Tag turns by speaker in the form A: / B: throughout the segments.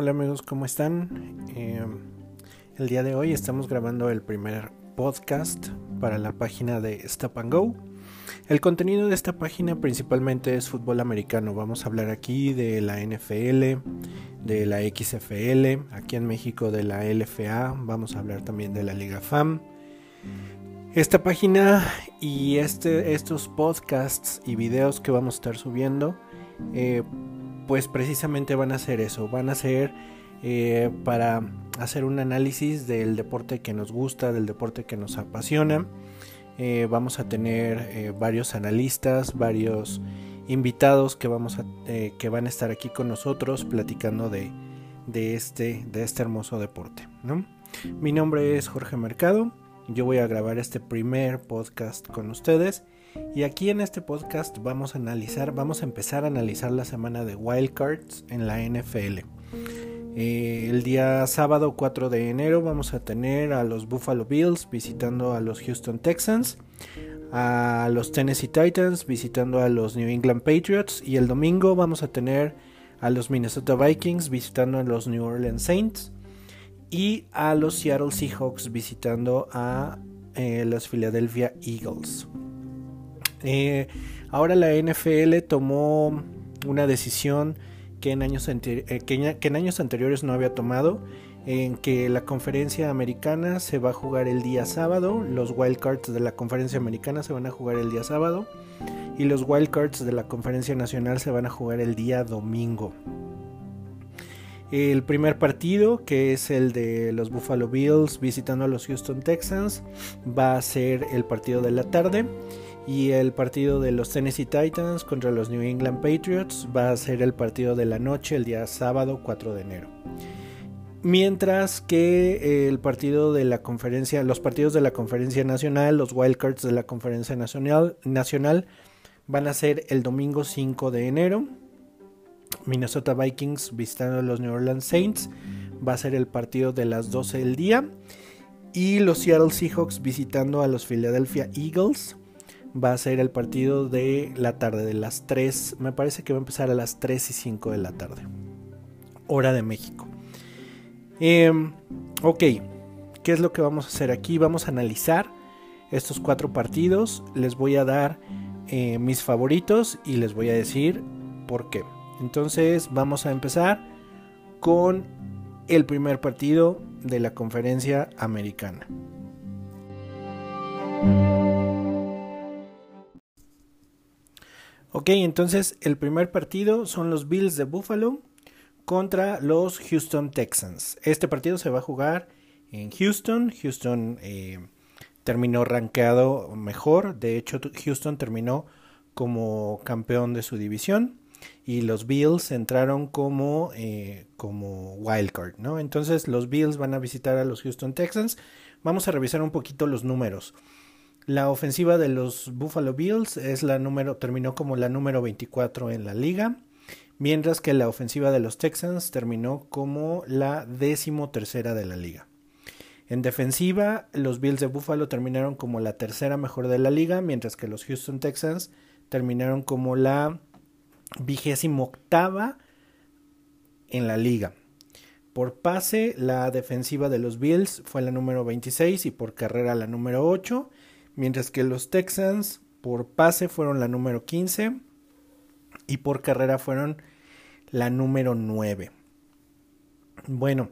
A: Hola amigos, ¿cómo están? Eh, el día de hoy estamos grabando el primer podcast para la página de Stop and Go. El contenido de esta página principalmente es fútbol americano. Vamos a hablar aquí de la NFL, de la XFL, aquí en México de la LFA, vamos a hablar también de la Liga FAM. Esta página y este, estos podcasts y videos que vamos a estar subiendo eh, pues precisamente van a ser eso, van a ser eh, para hacer un análisis del deporte que nos gusta, del deporte que nos apasiona. Eh, vamos a tener eh, varios analistas, varios invitados que, vamos a, que van a estar aquí con nosotros platicando de, de, este, de este hermoso deporte. Mi nombre es Jorge Mercado, yo voy a grabar este primer podcast con ustedes y aquí en este podcast vamos a analizar, vamos a empezar a analizar la semana de wildcards en la NFL. Eh, el día sábado 4 de enero vamos a tener a los Buffalo Bills visitando a los Houston Texans, a los Tennessee Titans visitando a los New England Patriots y el domingo vamos a tener a los Minnesota Vikings visitando a los New Orleans Saints y a los Seattle Seahawks visitando a eh, los Philadelphia Eagles. Eh, ahora la NFL tomó una decisión que en, años eh, que, en años anteriores no había tomado, en que la conferencia americana se va a jugar el día sábado, los wildcards de la conferencia americana se van a jugar el día sábado y los wildcards de la conferencia nacional se van a jugar el día domingo. El primer partido, que es el de los Buffalo Bills visitando a los Houston Texans, va a ser el partido de la tarde y el partido de los Tennessee Titans contra los New England Patriots va a ser el partido de la noche el día sábado 4 de enero. Mientras que el partido de la conferencia, los partidos de la conferencia nacional, los wildcards de la conferencia nacional, nacional van a ser el domingo 5 de enero. Minnesota Vikings visitando a los New Orleans Saints va a ser el partido de las 12 del día. Y los Seattle Seahawks visitando a los Philadelphia Eagles va a ser el partido de la tarde, de las 3, me parece que va a empezar a las 3 y 5 de la tarde, hora de México. Em, ok, ¿qué es lo que vamos a hacer aquí? Vamos a analizar estos cuatro partidos, les voy a dar eh, mis favoritos y les voy a decir por qué. Entonces vamos a empezar con el primer partido de la conferencia americana. Ok, entonces el primer partido son los Bills de Buffalo contra los Houston Texans. Este partido se va a jugar en Houston. Houston eh, terminó rankeado mejor. De hecho, Houston terminó como campeón de su división. Y los Bills entraron como, eh, como wildcard, ¿no? Entonces los Bills van a visitar a los Houston Texans. Vamos a revisar un poquito los números. La ofensiva de los Buffalo Bills es la número, terminó como la número 24 en la liga, mientras que la ofensiva de los Texans terminó como la décimo tercera de la liga. En defensiva, los Bills de Buffalo terminaron como la tercera mejor de la liga, mientras que los Houston Texans terminaron como la vigésimo octava en la liga. Por pase, la defensiva de los Bills fue la número 26 y por carrera la número 8 mientras que los Texans por pase fueron la número 15 y por carrera fueron la número 9. Bueno,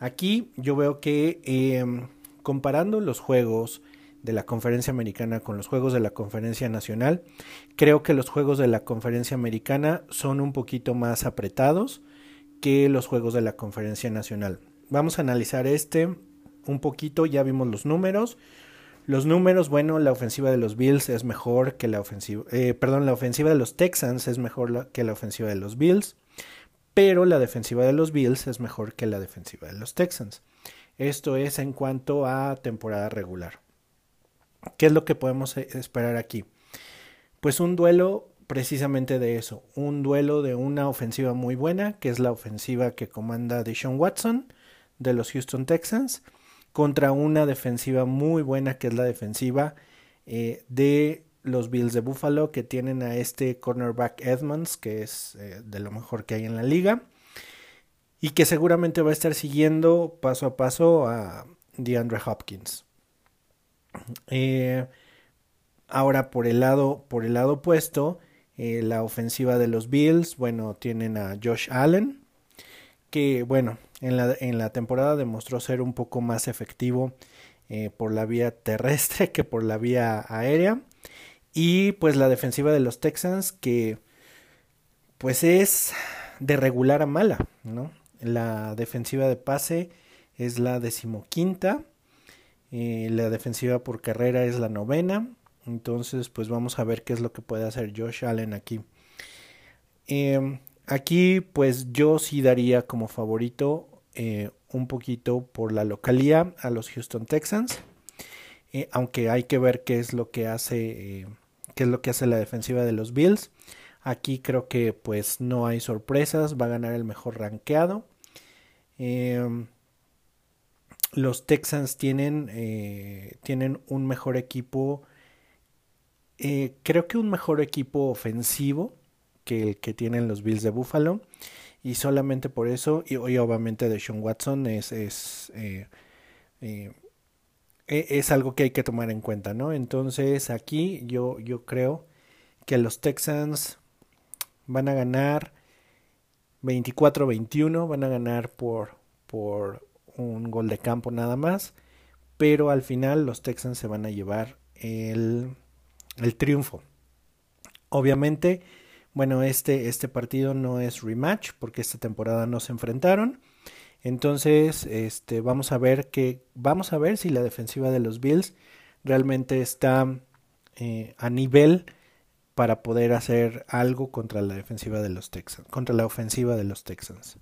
A: aquí yo veo que em, comparando los juegos de la conferencia americana con los juegos de la conferencia nacional, creo que los juegos de la conferencia americana son un poquito más apretados que los juegos de la conferencia nacional. Vamos a analizar este un poquito, ya vimos los números, los números, bueno, la ofensiva de los Bills es mejor que la ofensiva, eh, perdón, la ofensiva de los Texans es mejor que la ofensiva de los Bills, pero la defensiva de los Bills es mejor que la defensiva de los Texans. Esto es en cuanto a temporada regular. ¿Qué es lo que podemos eh, esperar aquí? Pues un duelo precisamente de eso, un duelo de una ofensiva muy buena, que es la ofensiva que comanda Deshaun Watson de los Houston Texans contra una defensiva muy buena que es la defensiva eh, de los Bills de Buffalo que tienen a este cornerback Edmonds que es eh, de lo mejor que hay en la liga y que seguramente va a estar siguiendo paso a paso a DeAndre Hopkins. Eh, ahora por el lado, por el lado opuesto, la ofensiva de los Bills, bueno, tienen a Josh Allen, que bueno, en la, en la temporada demostró ser un poco más efectivo eh, por la vía terrestre que por la vía aérea. Y pues la defensiva de los Texans que pues es de regular a mala, ¿no? La defensiva de pase es la decimoquinta, eh, la defensiva por carrera es la novena, entonces pues vamos a ver qué es lo que puede hacer Josh Allen aquí. Em, aquí pues yo sí daría como favorito eh, un poquito por la localía a los Houston Texans, eh, aunque hay que ver qué es lo que hace qué es lo que hace la defensiva de los Bills. Aquí creo que pues no hay sorpresas, va a ganar el mejor rankeado. Em, los Texans tienen, eh, tienen un mejor equipo, eh, creo que un mejor equipo ofensivo que el que tienen los Bills de Buffalo. Y solamente por eso, y, obviamente de Sean Watson es, es, eh, e, es algo que hay que tomar en cuenta, ¿no? Entonces aquí yo, yo creo que los Texans van a ganar 24-21, van a ganar por, por un gol de campo nada más, pero al final los Texans se van a llevar el, el triunfo. Obviamente, bueno, este, este partido no es rematch porque esta temporada no se enfrentaron. Entonces, este, vamos a ver que, vamos a ver si la defensiva de los Bills realmente está eh, a nivel para poder hacer algo contra la defensiva de los Texans, contra la ofensiva de los Texans.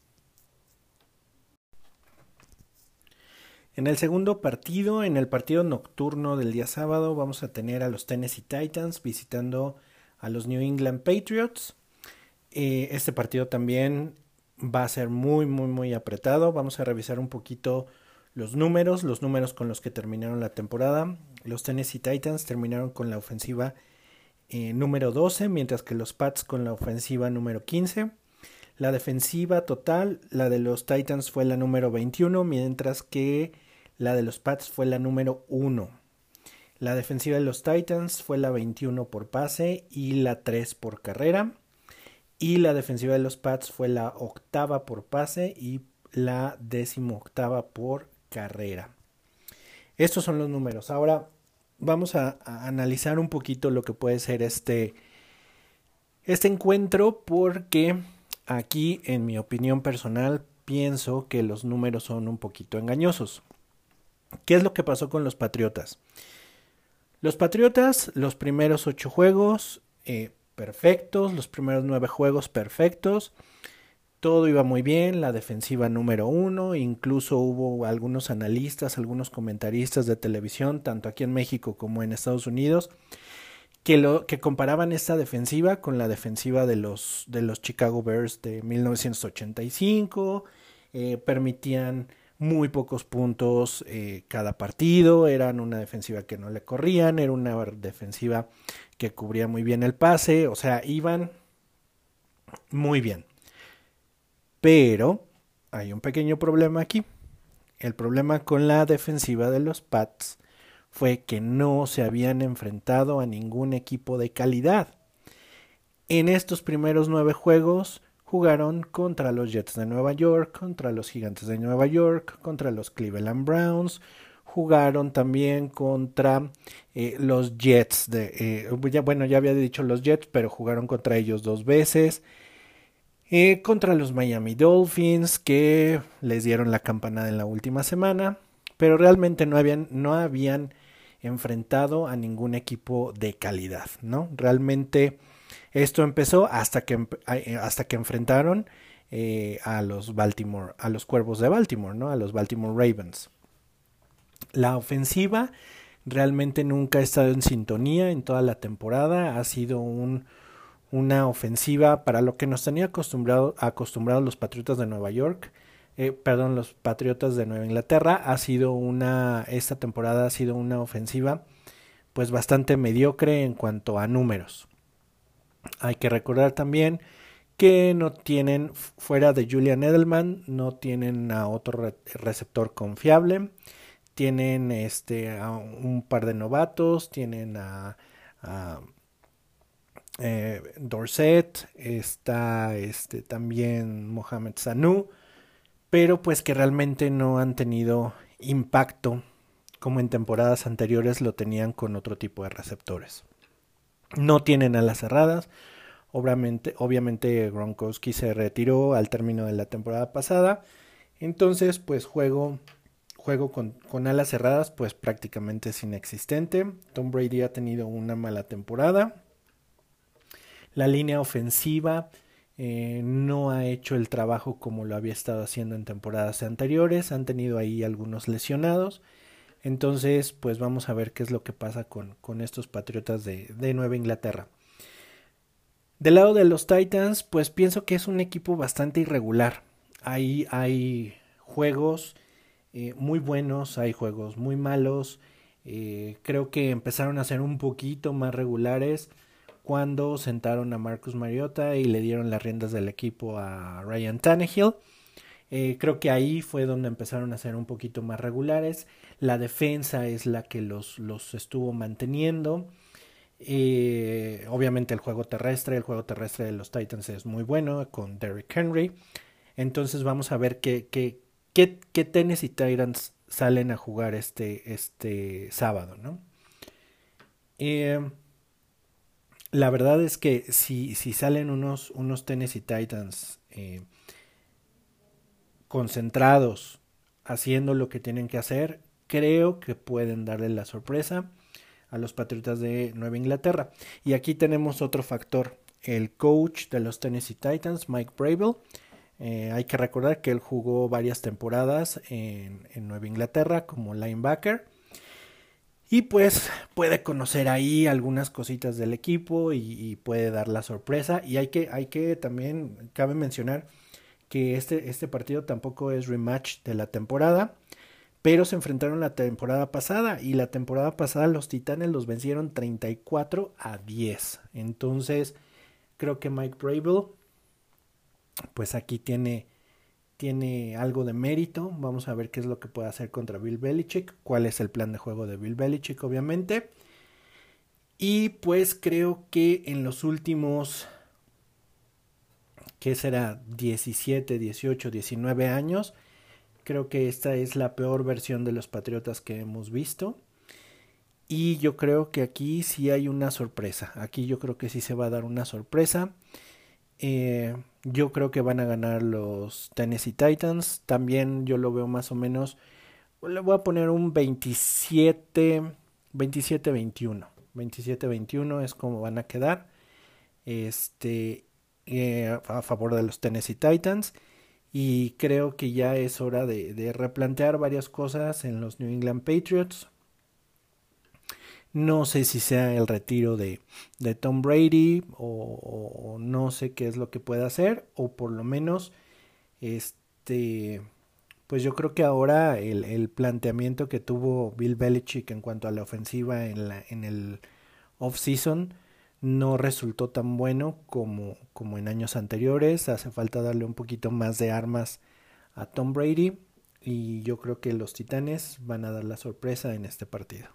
A: En el segundo partido, en el partido nocturno del día sábado, vamos a tener a los Tennessee Titans visitando a los New England Patriots. Eh, este partido también va a ser muy, muy, muy apretado. Vamos a revisar un poquito los números, los números con los que terminaron la temporada. Los Tennessee Titans terminaron con la ofensiva eh, número 12, mientras que los Pats con la ofensiva número 15. La defensiva total, la de los Titans fue la número 21, mientras que la de los Pats fue la número 1. La defensiva de los Titans fue la 21 por pase y la 3 por carrera. Y la defensiva de los Pats fue la octava por pase y la décimo octava por carrera. Estos son los números. Ahora, vamos a, analizar un poquito lo que puede ser este, este encuentro porque aquí, en mi opinión personal, pienso que los números son un poquito engañosos. ¿Qué es lo que pasó con los Patriotas? Los Patriotas, los primeros ocho juegos eh, perfectos, los primeros nueve juegos perfectos, todo iba muy bien, la defensiva número uno, incluso hubo algunos analistas, algunos comentaristas de televisión, tanto aquí en México como en Estados Unidos, que, lo, que comparaban esta defensiva con la defensiva de los, de los Chicago Bears de 1985, eh, permitían muy pocos puntos eh, cada partido, eran una defensiva que no le corrían, era una defensiva que cubría muy bien el pase, o sea, iban muy bien. Pero hay un pequeño problema aquí. El problema con la defensiva de los Pats fue que no se habían enfrentado a ningún equipo de calidad. En estos primeros nueve juegos jugaron contra los Jets de Nueva York, contra los Gigantes de Nueva York, contra los Cleveland Browns, jugaron también contra eh, los Jets eh, bueno ya había dicho los Jets pero jugaron contra ellos dos veces eh, contra los Miami Dolphins que les dieron la campanada en la última semana, pero realmente no habían, no habían enfrentado a ningún equipo de calidad, ¿no? Realmente esto empezó hasta que, eh, hasta que enfrentaron eh, a los Baltimore, a los Cuervos de Baltimore, ¿no? A los Baltimore Ravens. La ofensiva realmente nunca ha estado en sintonía en toda la temporada, ha sido un una ofensiva para lo que nos tenía acostumbrado, acostumbrados los Patriotas de Nueva York, eh, perdón, los Patriotas de Nueva Inglaterra, ha sido una, esta temporada ha sido una ofensiva pues bastante mediocre en cuanto a números. Hay que recordar también que no tienen, fuera de Julian Edelman, no tienen a otro receptor confiable. Tienen este, a un par de novatos, tienen a, eh, Dorset, está este, también Mohamed Sanu, pero pues que realmente no han tenido impacto como en temporadas anteriores lo tenían con otro tipo de receptores. No tienen alas cerradas. Obviamente, Gronkowski se retiró al término de la temporada pasada. Entonces, pues juego, juego con, con, alas cerradas, pues prácticamente es inexistente. Tom Brady ha tenido una mala temporada. La línea ofensiva eh, no ha hecho el trabajo como lo había estado haciendo en temporadas anteriores. Han tenido ahí algunos lesionados. Entonces, pues vamos a ver qué es lo que pasa con, con estos Patriotas de, de, Nueva Inglaterra. Del lado de los Titans, pues pienso que es un equipo bastante irregular. Ahí hay juegos eh, muy buenos, hay juegos muy malos. Eh, creo que empezaron a ser un poquito más regulares cuando sentaron a Marcus Mariota y le dieron las riendas del equipo a Ryan Tannehill. Eh, creo que ahí fue donde empezaron a ser un poquito más regulares. La defensa es la que los, los estuvo manteniendo. Eh, obviamente el juego terrestre, el juego terrestre de los Titans es muy bueno con Derrick Henry. Entonces vamos a ver qué, qué, qué, Tennessee Titans salen a jugar este, este sábado, ¿no? Eh, la verdad es que si, si salen unos, unos Tennessee Titans concentrados haciendo lo que tienen que hacer, creo que pueden darle la sorpresa a los Patriotas de Nueva Inglaterra. Y aquí tenemos otro factor, el coach de los Tennessee Titans, Mike Bravel. Eh, hay que recordar que él jugó varias temporadas en, en, Nueva Inglaterra como linebacker. Y pues puede conocer ahí algunas cositas del equipo y, y puede dar la sorpresa. Y hay que, hay que también, cabe mencionar que este, este partido tampoco es rematch de la temporada, pero se enfrentaron la temporada pasada y la temporada pasada los Titanes los vencieron 34 a 10. Entonces, creo que Mike Bravel, pues aquí tiene, tiene algo de mérito. Vamos a ver qué es lo que puede hacer contra Bill Belichick, cuál es el plan de juego de Bill Belichick, obviamente. Y pues creo que en los últimos que será 17, 18, 19 años. Creo que esta es la peor versión de los Patriotas que hemos visto. Y yo creo que aquí sí hay una sorpresa. Aquí yo creo que sí se va a dar una sorpresa. Eh, yo creo que van a ganar los Tennessee Titans. También yo lo veo más o menos. Le voy a poner un 27, 27-21. 27-21 es como van a quedar. Este, eh, a favor de los Tennessee Titans y creo que ya es hora de, replantear varias cosas en los New England Patriots. No sé si sea el retiro de, de Tom Brady o, no sé qué es lo que pueda hacer o por lo menos este pues yo creo que ahora el, planteamiento que tuvo Bill Belichick en cuanto a la ofensiva en, la, en el off-season no resultó tan bueno como, como en años anteriores. Hace falta darle un poquito más de armas a Tom Brady y yo creo que los Titanes van a dar la sorpresa en este partido.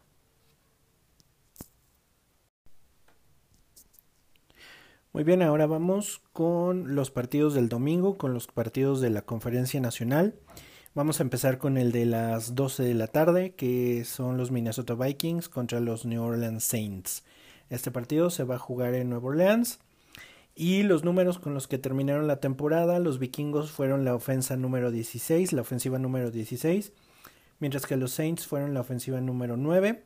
A: Muy bien, ahora vamos con los partidos del domingo, con los partidos de la Conferencia Nacional. Vamos a empezar con el de las 12 de la tarde, que son los Minnesota Vikings contra los New Orleans Saints. Este partido se va a jugar en Nueva Orleans. Y los números con los que terminaron la temporada, los vikingos fueron la ofensa número 16, la ofensiva número 16, mientras que los Saints fueron la ofensiva número 9.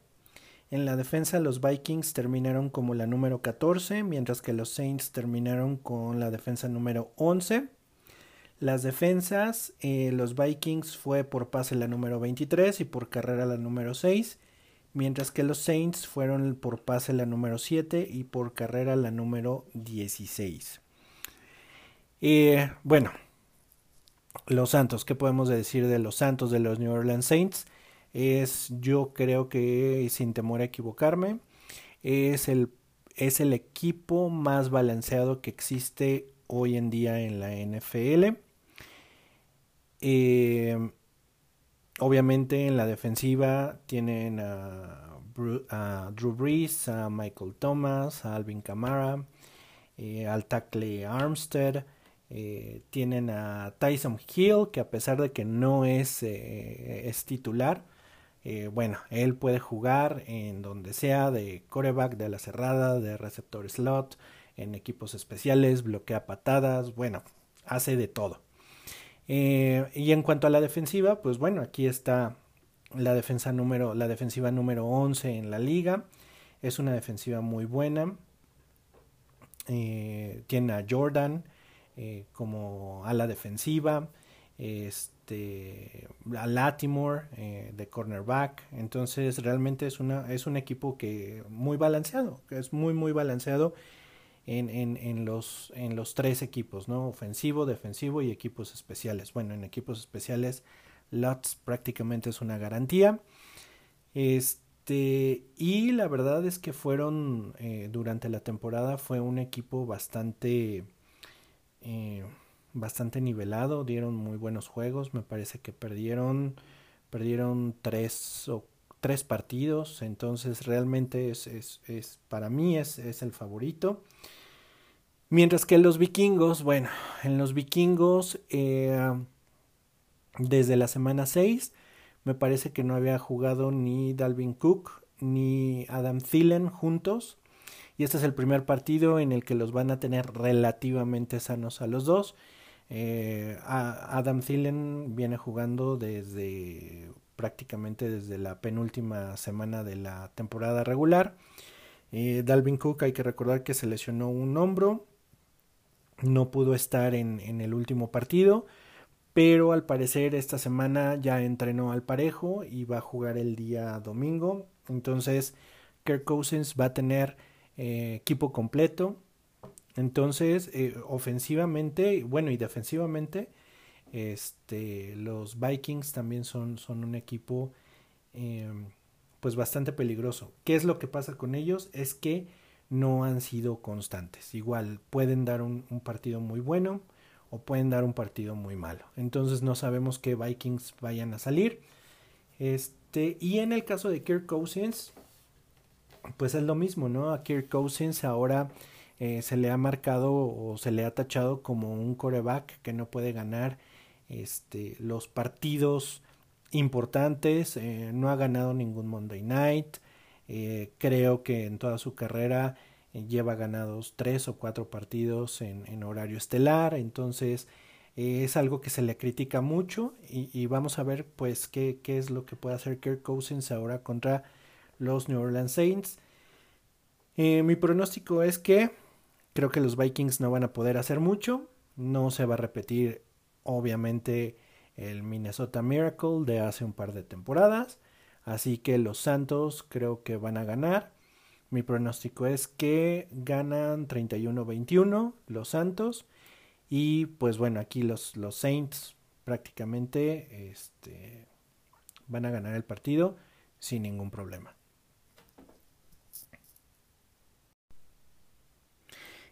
A: En la defensa los Vikings terminaron como la número 14, mientras que los Saints terminaron con la defensa número 11. Las defensas, eh, los Vikings fue por pase la número 23 y por carrera la número 6 mientras que los Saints fueron por pase la número 7 y por carrera la número 16. Eh, bueno, los Santos, ¿qué podemos decir de los Santos de los New Orleans Saints? Es, yo creo que, sin temor a equivocarme, es el, es el equipo más balanceado que existe hoy en día en la NFL. Eh, obviamente en la defensiva tienen a, Drew Brees, a Michael Thomas, a Alvin Kamara, eh, al tackle Armstead. Eh, tienen a Tyson Hill, que a pesar de que no es, es titular, bueno, él puede jugar en donde sea, de coreback, de la cerrada, de receptor slot, en equipos especiales, bloquea patadas, bueno, hace de todo. Eh, y en cuanto a la defensiva, pues bueno, aquí está la defensa número, la defensiva número 11 en la liga. Es una defensiva muy buena. Eh, tiene a Jordan eh, como a la defensiva. Este, a Latimore de cornerback. Entonces realmente es, una, es un equipo que muy balanceado, es muy muy balanceado en, en, los, en los tres equipos, ¿no? Ofensivo, defensivo y equipos especiales. Bueno, en equipos especiales, Lots prácticamente es una garantía. Este, y la verdad es que fueron, eh, durante la temporada, fue un equipo bastante, eh, bastante nivelado, dieron muy buenos juegos, me parece que perdieron, perdieron tres o tres partidos, entonces realmente es, es, es para mí es, es el favorito. Mientras que los vikingos, bueno, en los vikingos, eh, desde la semana 6, me parece que no había jugado ni Dalvin Cook ni Adam Thielen juntos. Y este es el primer partido en el que los van a tener relativamente sanos a los dos. Eh, Adam Thielen viene jugando desde prácticamente desde la penúltima semana de la temporada regular. Eh, Dalvin Cook hay que recordar que se lesionó un hombro no pudo estar en, en, el último partido, pero al parecer esta semana ya entrenó al parejo y va a jugar el día domingo. Entonces, Kirk Cousins va a tener eh, equipo completo. Entonces, eh, ofensivamente, bueno, y defensivamente, este, los Vikings también son, son un equipo em, pues bastante peligroso. ¿Qué es lo que pasa con ellos? Es que no han sido constantes. Igual pueden dar un, partido muy bueno o pueden dar un partido muy malo. Entonces no sabemos qué Vikings vayan a salir. Este, y en el caso de Kirk Cousins, pues es lo mismo, ¿no? A Kirk Cousins ahora eh, se le ha marcado o se le ha tachado como un coreback que no puede ganar este, los partidos importantes. Eh, no ha ganado ningún Monday Night. Eh, creo que en toda su carrera eh, lleva ganados tres o cuatro partidos en, horario estelar. Entonces eh, es algo que se le critica mucho y, vamos a ver pues qué, qué, es lo que puede hacer Kirk Cousins ahora contra los New Orleans Saints. mi pronóstico es que creo que los Vikings no van a poder hacer mucho. No se va a repetir obviamente el Minnesota Miracle de hace un par de temporadas. Así que los Santos creo que van a ganar. Mi pronóstico es que ganan 31-21 los Santos. Y pues bueno, aquí los, los Saints prácticamente este, van a ganar el partido sin ningún problema.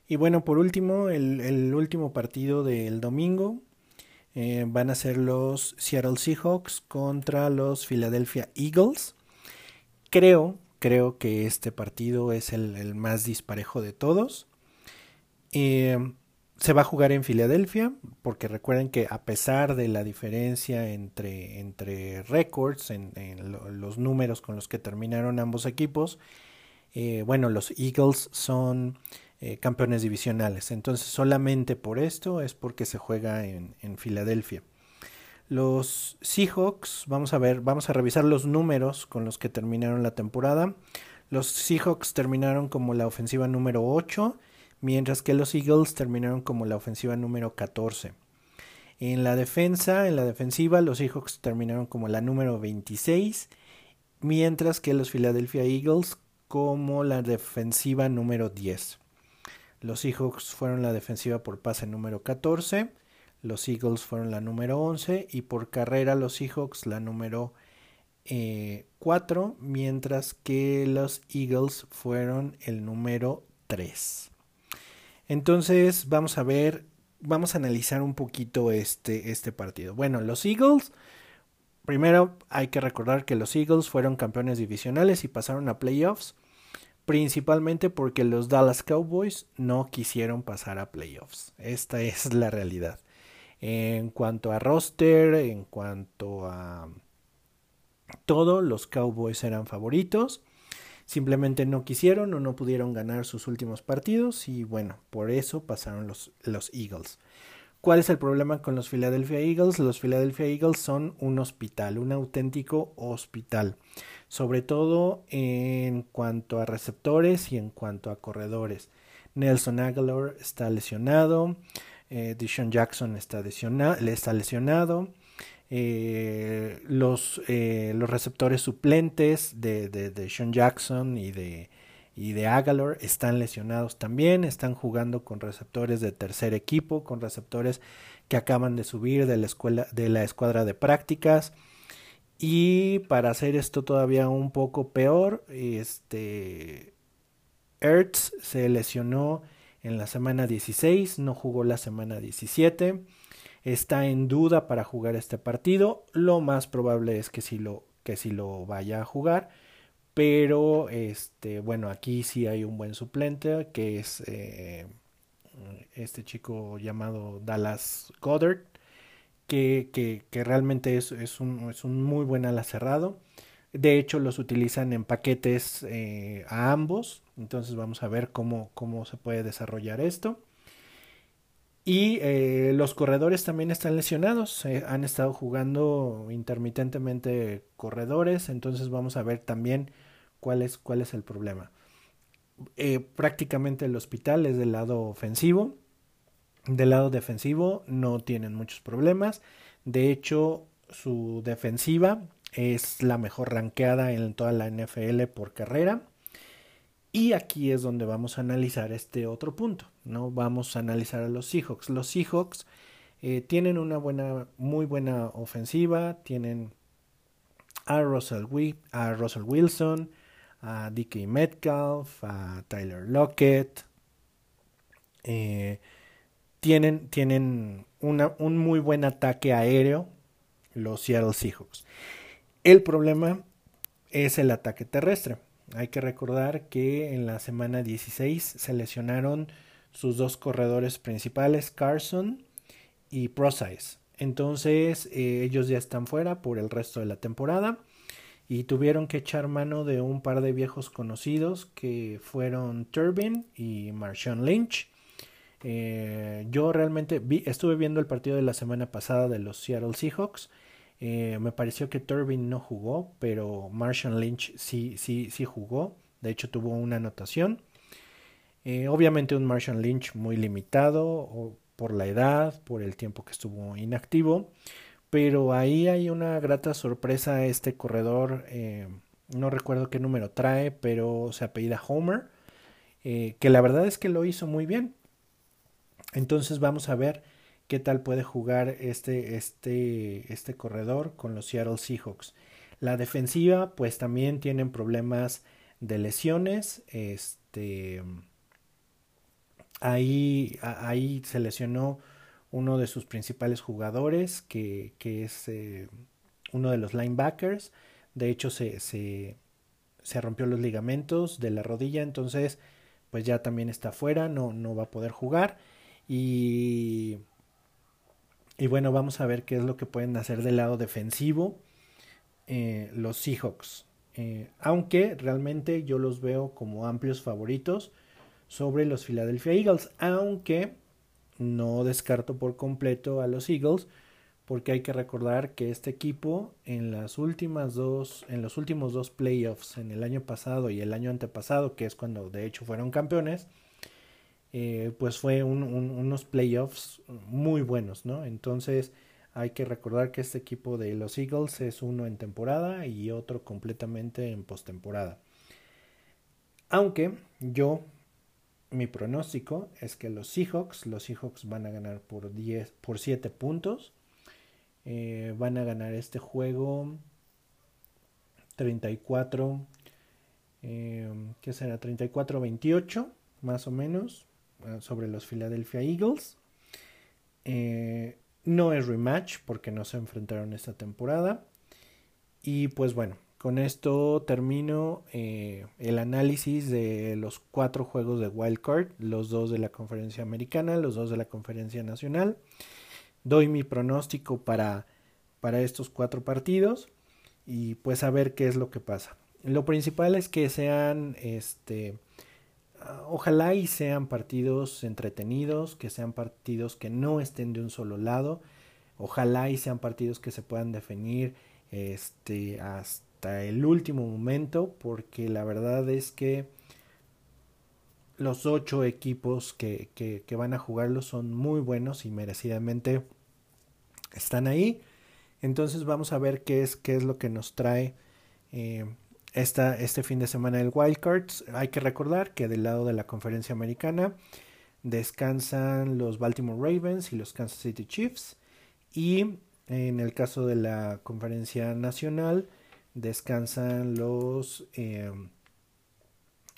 A: Y bueno, por último, el, el último partido del domingo eh, van a ser los Seattle Seahawks contra los Philadelphia Eagles. Creo, creo que este partido es el, más disparejo de todos. Eh, se va a jugar en Filadelfia, porque recuerden que a pesar de la diferencia entre, entre récords, en, los números con los que terminaron ambos equipos, eh, bueno, los Eagles son eh, campeones divisionales. Entonces solamente por esto es porque se juega en, Filadelfia. Los Seahawks, vamos a ver, vamos a revisar los números con los que terminaron la temporada. Los Seahawks terminaron como la ofensiva número 8, mientras que los Eagles terminaron como la ofensiva número 14. En la defensa, en la defensiva, los Seahawks terminaron como la número 26, mientras que los Philadelphia Eagles como la defensiva número 10. Los Seahawks fueron la defensiva por pase número 14, los Eagles fueron la número 11 y por carrera los Seahawks la número 4, eh, mientras que los Eagles fueron el número 3. Entonces vamos a ver, vamos a analizar un poquito este, este partido. Bueno, los Eagles, primero hay que recordar que los Eagles fueron campeones divisionales y pasaron a playoffs, principalmente porque los Dallas Cowboys no quisieron pasar a playoffs. Esta es la realidad. En cuanto a roster, en cuanto a todo, los Cowboys eran favoritos. Simplemente no quisieron o no pudieron ganar sus últimos partidos y bueno, por eso pasaron los, los Eagles. ¿Cuál es el problema con los Philadelphia Eagles? Los Philadelphia Eagles son un hospital, un auténtico hospital, sobre todo en cuanto a receptores y en cuanto a corredores. Nelson Aguilar está lesionado, eh, Deshaun Jackson está, está lesionado, eh, los, eh, los receptores suplentes de, de, Sean Jackson y de, y de Agalor están lesionados también, están jugando con receptores de tercer equipo, con receptores que acaban de subir de la, escuela, de la escuadra de prácticas. Y para hacer esto todavía un poco peor, este Ertz se lesionó en la semana 16, no jugó la semana 17 está en duda para jugar este partido. Lo más probable es que sí lo, que sí lo vaya a jugar. Pero este, bueno, aquí sí hay un buen suplente que es eh, este chico llamado Dallas Goddard. Que, que, realmente es, es, un, es, un, muy buen ala cerrado. De hecho, los utilizan en paquetes eh, a ambos. Entonces vamos a ver cómo, cómo se puede desarrollar esto. Y eh, los corredores también están lesionados, han estado jugando intermitentemente corredores, entonces vamos a ver también cuál es, cuál es el problema. Eh, prácticamente el hospital es del lado ofensivo, del lado defensivo no tienen muchos problemas, de hecho su defensiva es la mejor ranqueada en toda la NFL por carrera. Y aquí es donde vamos a analizar este otro punto, ¿no? Vamos a analizar a los Seahawks. Los Seahawks eh, tienen una buena, muy buena ofensiva, tienen a Russell, a Russell Wilson, a DK Metcalf, a Tyler Lockett. Eh, tienen tienen una, un muy buen ataque aéreo los Seattle Seahawks. El problema es el ataque terrestre. Hay que recordar que en la semana 16 se lesionaron sus dos corredores principales, Carson y Prosize. Entonces eh, ellos ya están fuera por el resto de la temporada y tuvieron que echar mano de un par de viejos conocidos que fueron Turbin y Marshawn Lynch. Eh, yo realmente vi, estuve viendo el partido de la semana pasada de los Seattle Seahawks eh, me pareció que Turbin no jugó, pero Marshall Lynch sí, sí, sí jugó. De hecho, tuvo una anotación. Eh, obviamente un Marshall Lynch muy limitado por la edad, por el tiempo que estuvo inactivo. Pero ahí hay una grata sorpresa este corredor. Eh, no recuerdo qué número trae, pero se apellida Homer. que la verdad es que lo hizo muy bien. Entonces vamos a ver qué tal puede jugar este, este, este corredor con los Seattle Seahawks. La defensiva, pues también tienen problemas de lesiones. Este, ahí, ahí se lesionó uno de sus principales jugadores, que, que es eh, uno de los linebackers. De hecho, se, se, rompió los ligamentos de la rodilla, entonces, pues ya también está fuera, no, no va a poder jugar. Y y bueno, vamos a ver qué es lo que pueden hacer del lado defensivo eh, los Seahawks. Eh, aunque realmente yo los veo como amplios favoritos sobre los Philadelphia Eagles. Aunque no descarto por completo a los Eagles. Porque hay que recordar que este equipo en las últimas dos, en los últimos dos playoffs, en el año pasado y el año antepasado, que es cuando de hecho fueron campeones, eh, pues fue unos playoffs muy buenos, ¿no? Entonces hay que recordar que este equipo de los Eagles es uno en temporada y otro completamente en postemporada. Aunque yo, mi pronóstico es que los Seahawks, los Seahawks van a ganar por 10, por 7 puntos. Eh, van a ganar este juego 34, eh, ¿qué será? 34-28, más o menos. eh, sobre los Philadelphia Eagles. Eh, no es rematch porque no se enfrentaron esta temporada. Y pues bueno, con esto termino eh, el análisis de los cuatro juegos de Wild Card, los dos de la conferencia americana, los dos de la conferencia nacional. Doy mi pronóstico para, para estos cuatro partidos y pues a ver qué es lo que pasa. Lo principal es que sean, este, ojalá y sean partidos entretenidos, que sean partidos que no estén de un solo lado, ojalá y sean partidos que se puedan definir este, hasta el último momento porque la verdad es que los ocho equipos que, que, van a jugarlo son muy buenos y merecidamente están ahí. Entonces vamos a ver qué es, qué es lo que nos trae eh, esta, este fin de semana el Wildcards. Hay que recordar que del lado de la conferencia americana descansan los Baltimore Ravens y los Kansas City Chiefs. Y en el caso de la conferencia nacional descansan los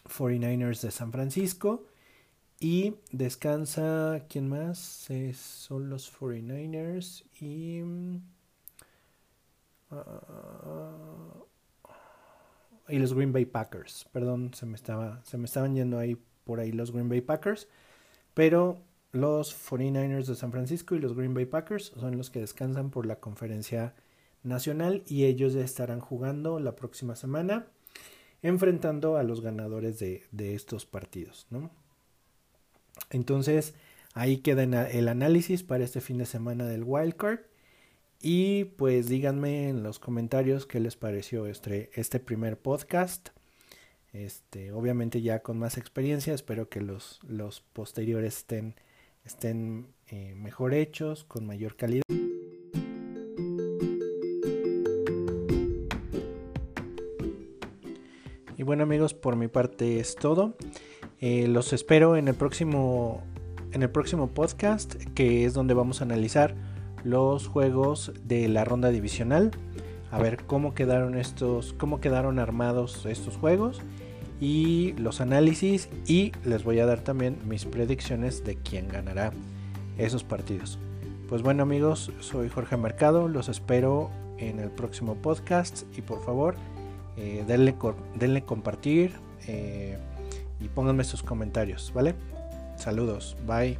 A: 49ers em, de San Francisco y descansa, ¿quién más? son los 49ers y... Ah, y los Green Bay Packers. Perdón, se me, estaba, se me estaban yendo ahí por ahí los Green Bay Packers. Pero los 49ers de San Francisco y los Green Bay Packers son los que descansan por la conferencia nacional y ellos ya estarán jugando la próxima semana enfrentando a los ganadores de, estos partidos. Entonces, ahí queda el análisis para este fin de semana del wildcard. Y pues díganme en los comentarios qué les pareció este, este primer podcast. Este, obviamente ya con más experiencia, espero que los, los posteriores estén, estén eh, mejor hechos, con mayor calidad. Bueno amigos, por mi parte es todo. Eh, los espero en el próximo en el próximo podcast, que es donde vamos a analizar los juegos de la ronda divisional. A ver cómo quedaron estos, cómo quedaron armados estos juegos y los análisis y les voy a dar también mis predicciones de quién ganará esos partidos. Pues bueno amigos, soy Jorge Mercado, los espero en el próximo podcast y por favor eh, denle, denle, compartir eh, y pónganme sus comentarios, ¿vale? Saludos, bye.